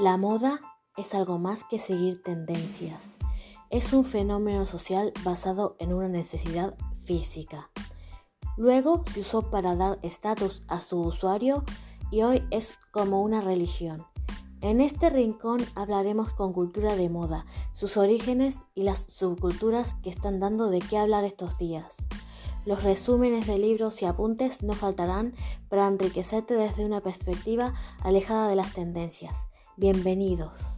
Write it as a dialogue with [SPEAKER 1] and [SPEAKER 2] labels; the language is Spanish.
[SPEAKER 1] La moda es algo más que seguir tendencias. Es un fenómeno social basado en una necesidad física. Luego se usó para dar estatus a su usuario y hoy es como una religión. En este rincón hablaremos con cultura de moda, sus orígenes y las subculturas que están dando de qué hablar estos días. Los resúmenes de libros y apuntes no faltarán para enriquecerte desde una perspectiva alejada de las tendencias. Bienvenidos.